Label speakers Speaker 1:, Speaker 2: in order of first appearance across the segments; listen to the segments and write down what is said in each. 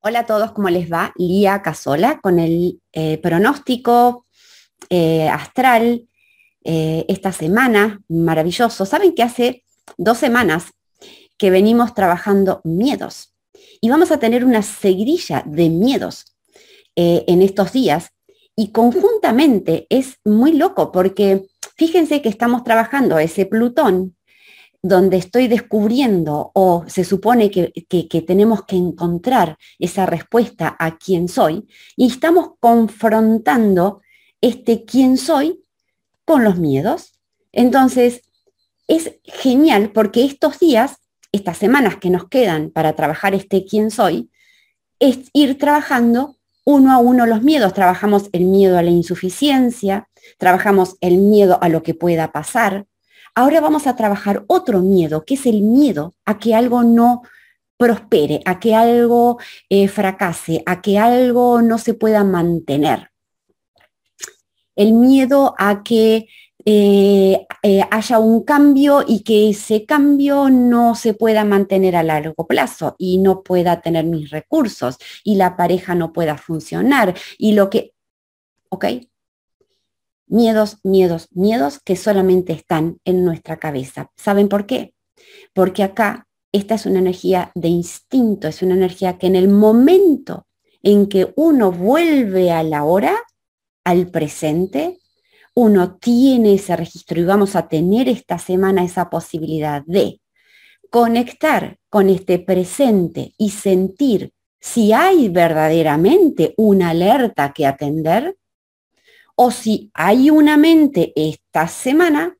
Speaker 1: Hola a todos, ¿cómo les va? Lía Casola con el eh, pronóstico eh, astral eh, esta semana, maravilloso. Saben que hace dos semanas que venimos trabajando miedos y vamos a tener una seguidilla de miedos en estos días y conjuntamente es muy loco porque fíjense que estamos trabajando ese Plutón donde estoy descubriendo o se supone que, tenemos que encontrar esa respuesta a quién soy y estamos confrontando este quién soy con los miedos. Entonces, es genial porque estos días, estas semanas que nos quedan para trabajar este quién soy, es ir trabajando uno a uno los miedos. Trabajamos el miedo a la insuficiencia, trabajamos el miedo a lo que pueda pasar, Ahora vamos a trabajar otro miedo, que es el miedo a que algo no prospere, a que algo eh, fracase, a que algo no se pueda mantener. El miedo a que eh, eh, haya un cambio y que ese cambio no se pueda mantener a largo plazo y no pueda tener mis recursos y la pareja no pueda funcionar y lo que, ¿ok? Miedos, miedos, miedos que solamente están en nuestra cabeza. ¿Saben por qué? Porque acá esta es una energía de instinto, es una energía que en el momento en que uno vuelve a la hora, al presente, uno tiene ese registro y vamos a tener esta semana esa posibilidad de conectar con este presente y sentir si hay verdaderamente una alerta que atender o si hay una mente esta semana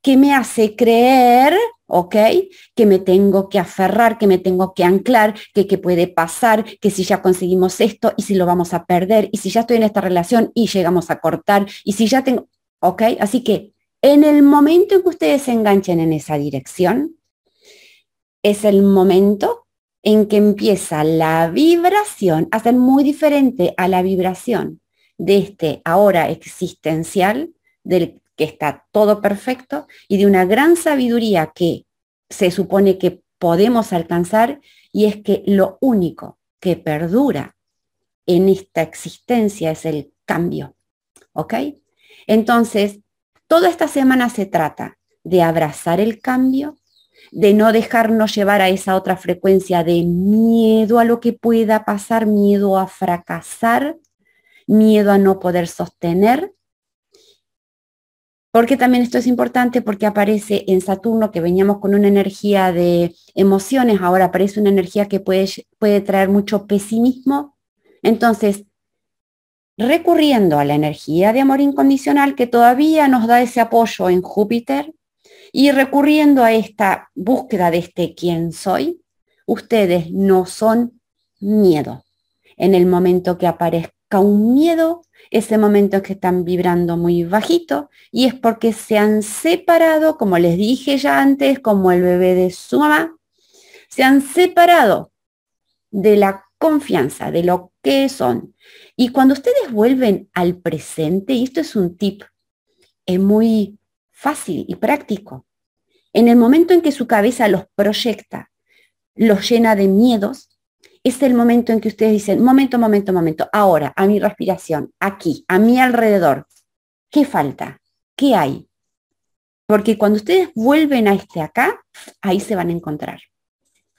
Speaker 1: que me hace creer, ¿ok? Que me tengo que aferrar, que me tengo que anclar, que, que puede pasar, que si ya conseguimos esto y si lo vamos a perder, y si ya estoy en esta relación y llegamos a cortar, y si ya tengo, ¿ok? Así que en el momento en que ustedes se enganchen en esa dirección, es el momento en que empieza la vibración a ser muy diferente a la vibración de este ahora existencial, del que está todo perfecto, y de una gran sabiduría que se supone que podemos alcanzar, y es que lo único que perdura en esta existencia es el cambio. ¿Ok? Entonces, toda esta semana se trata de abrazar el cambio, de no dejarnos llevar a esa otra frecuencia de miedo a lo que pueda pasar, miedo a fracasar, miedo a no poder sostener. Porque también esto es importante porque aparece en Saturno que veníamos con una energía de emociones, ahora aparece una energía que puede, puede traer mucho pesimismo. Entonces, recurriendo a la energía de amor incondicional que todavía nos da ese apoyo en Júpiter y recurriendo a esta búsqueda de este quién soy, ustedes no son miedo. En el momento que aparezca un miedo, ese momento que están vibrando muy bajito y es porque se han separado, como les dije ya antes, como el bebé de su mamá, se han separado de la confianza, de lo que son. Y cuando ustedes vuelven al presente, y esto es un tip, es muy fácil y práctico, en el momento en que su cabeza los proyecta, los llena de miedos, es el momento en que ustedes dicen, momento, momento, momento, ahora, a mi respiración, aquí, a mi alrededor, ¿qué falta? ¿Qué hay? Porque cuando ustedes vuelven a este acá, ahí se van a encontrar.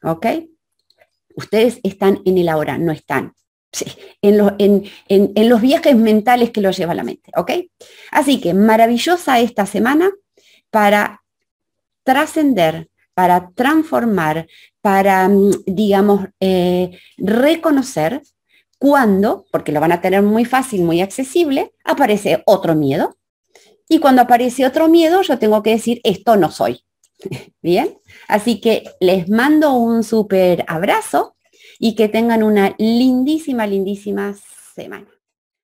Speaker 1: ¿Ok? Ustedes están en el ahora, no están en, en, los viajes mentales que los lleva la mente. ¿Ok? Así que maravillosa esta semana para trascender, para transformar, para, mm, digamos, eh, reconocer cuando, porque lo van a tener muy fácil, muy accesible, aparece otro miedo. Y cuando aparece otro miedo, yo tengo que decir, esto no soy. Bien, así que les mando un súper abrazo y que tengan una lindísima, lindísima semana.